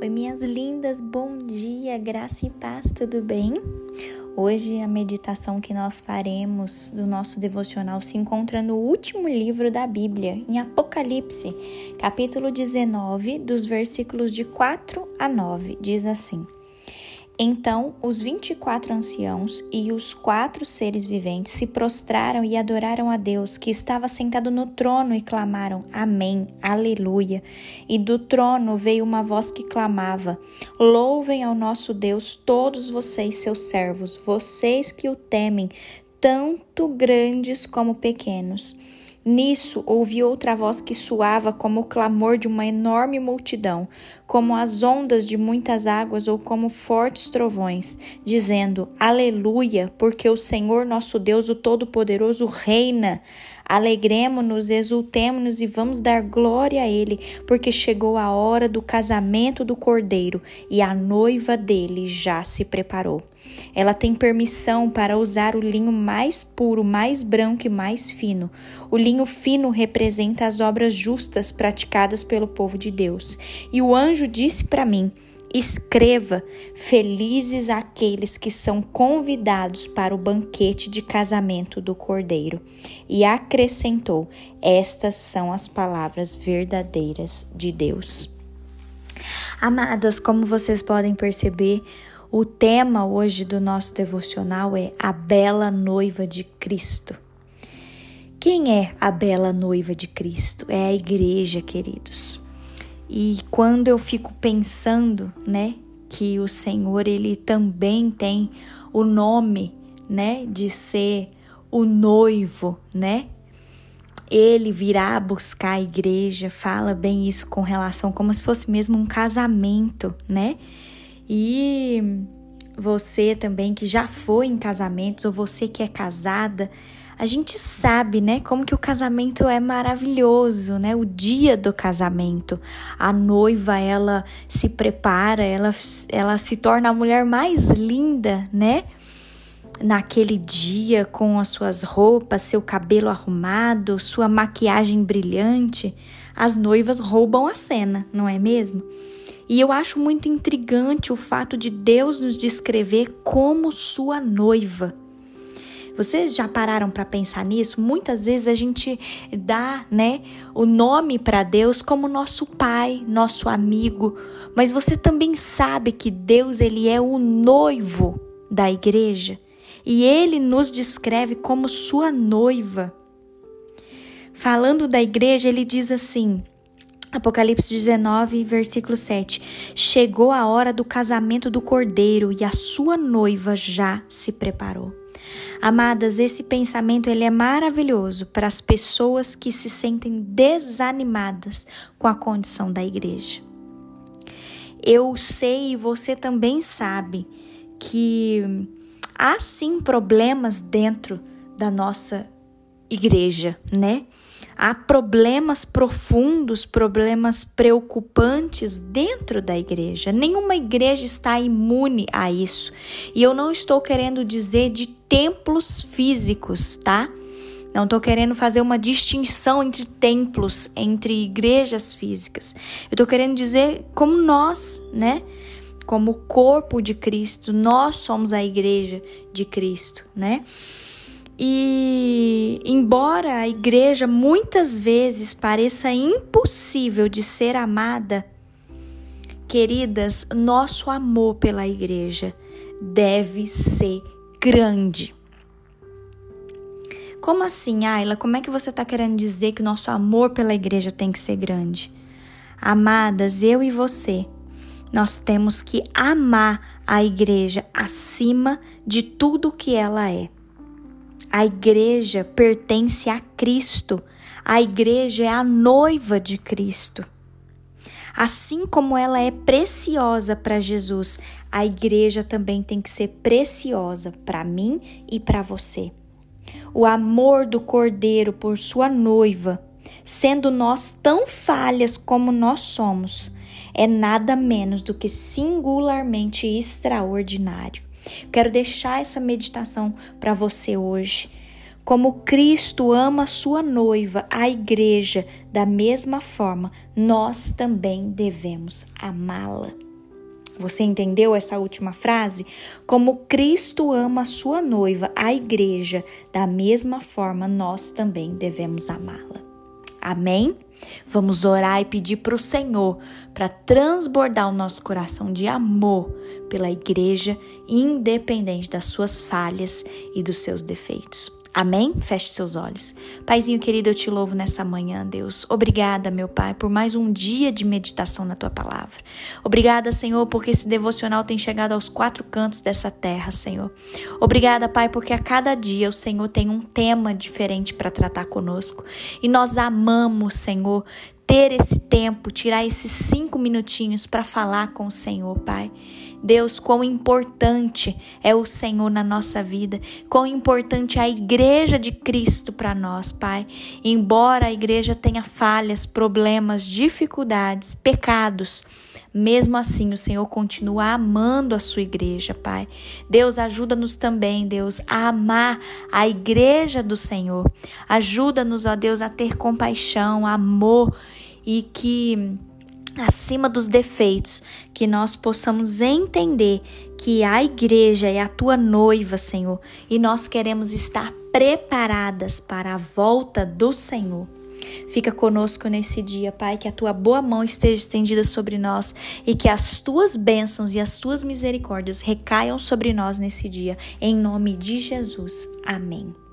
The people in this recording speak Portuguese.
Oi, minhas lindas, bom dia, graça e paz, tudo bem? Hoje a meditação que nós faremos do nosso devocional se encontra no último livro da Bíblia, em Apocalipse, capítulo 19, dos versículos de 4 a 9. Diz assim: então os vinte e quatro anciãos e os quatro seres viventes se prostraram e adoraram a Deus, que estava sentado no trono, e clamaram: Amém, Aleluia. E do trono veio uma voz que clamava: Louvem ao nosso Deus todos vocês, seus servos, vocês que o temem, tanto grandes como pequenos. Nisso ouvi outra voz que soava como o clamor de uma enorme multidão, como as ondas de muitas águas ou como fortes trovões, dizendo: Aleluia, porque o Senhor nosso Deus, o Todo-Poderoso, reina. Alegremos-nos, exultemos-nos e vamos dar glória a Ele, porque chegou a hora do casamento do Cordeiro e a noiva dele já se preparou. Ela tem permissão para usar o linho mais puro, mais branco e mais fino. O linho fino representa as obras justas praticadas pelo povo de Deus. E o anjo disse para mim: Escreva: Felizes aqueles que são convidados para o banquete de casamento do Cordeiro. E acrescentou: Estas são as palavras verdadeiras de Deus. Amadas, como vocês podem perceber, o tema hoje do nosso devocional é a bela noiva de Cristo. Quem é a bela noiva de Cristo? É a igreja, queridos. E quando eu fico pensando, né, que o Senhor ele também tem o nome, né, de ser o noivo, né? Ele virá buscar a igreja, fala bem isso com relação como se fosse mesmo um casamento, né? E você também que já foi em casamentos ou você que é casada, a gente sabe, né, como que o casamento é maravilhoso, né? O dia do casamento, a noiva ela se prepara, ela ela se torna a mulher mais linda, né? Naquele dia com as suas roupas, seu cabelo arrumado, sua maquiagem brilhante, as noivas roubam a cena, não é mesmo? E eu acho muito intrigante o fato de Deus nos descrever como sua noiva. Vocês já pararam para pensar nisso? Muitas vezes a gente dá, né, o nome para Deus como nosso pai, nosso amigo, mas você também sabe que Deus ele é o noivo da igreja e ele nos descreve como sua noiva. Falando da igreja, ele diz assim: Apocalipse 19, versículo 7. Chegou a hora do casamento do cordeiro e a sua noiva já se preparou. Amadas, esse pensamento ele é maravilhoso para as pessoas que se sentem desanimadas com a condição da igreja. Eu sei e você também sabe que há sim problemas dentro da nossa igreja, né? Há problemas profundos, problemas preocupantes dentro da igreja. Nenhuma igreja está imune a isso. E eu não estou querendo dizer de templos físicos, tá? Não estou querendo fazer uma distinção entre templos, entre igrejas físicas. Eu estou querendo dizer como nós, né? Como corpo de Cristo, nós somos a igreja de Cristo, né? E embora a igreja muitas vezes pareça impossível de ser amada, queridas, nosso amor pela igreja deve ser grande. Como assim, Ayla? Como é que você está querendo dizer que nosso amor pela igreja tem que ser grande? Amadas, eu e você, nós temos que amar a igreja acima de tudo que ela é. A igreja pertence a Cristo. A igreja é a noiva de Cristo. Assim como ela é preciosa para Jesus, a igreja também tem que ser preciosa para mim e para você. O amor do Cordeiro por sua noiva, sendo nós tão falhas como nós somos, é nada menos do que singularmente extraordinário. Quero deixar essa meditação para você hoje. Como Cristo ama a sua noiva, a igreja, da mesma forma, nós também devemos amá-la. Você entendeu essa última frase? Como Cristo ama a sua noiva, a igreja, da mesma forma nós também devemos amá-la. Amém? Vamos orar e pedir para o Senhor para transbordar o nosso coração de amor pela igreja, independente das suas falhas e dos seus defeitos. Amém? Feche seus olhos. Paizinho querido, eu te louvo nessa manhã, Deus. Obrigada, meu Pai, por mais um dia de meditação na tua palavra. Obrigada, Senhor, porque esse devocional tem chegado aos quatro cantos dessa terra, Senhor. Obrigada, Pai, porque a cada dia o Senhor tem um tema diferente para tratar conosco. E nós amamos, Senhor, ter esse tempo, tirar esses cinco minutinhos para falar com o Senhor, Pai. Deus, quão importante é o Senhor na nossa vida, quão importante é a igreja de Cristo para nós, Pai. Embora a igreja tenha falhas, problemas, dificuldades, pecados, mesmo assim, o Senhor continua amando a sua igreja, Pai. Deus, ajuda-nos também, Deus, a amar a igreja do Senhor. Ajuda-nos, ó Deus, a ter compaixão, amor e que acima dos defeitos, que nós possamos entender que a igreja é a tua noiva, Senhor, e nós queremos estar preparadas para a volta do Senhor. Fica conosco nesse dia, Pai, que a tua boa mão esteja estendida sobre nós e que as tuas bênçãos e as tuas misericórdias recaiam sobre nós nesse dia, em nome de Jesus. Amém.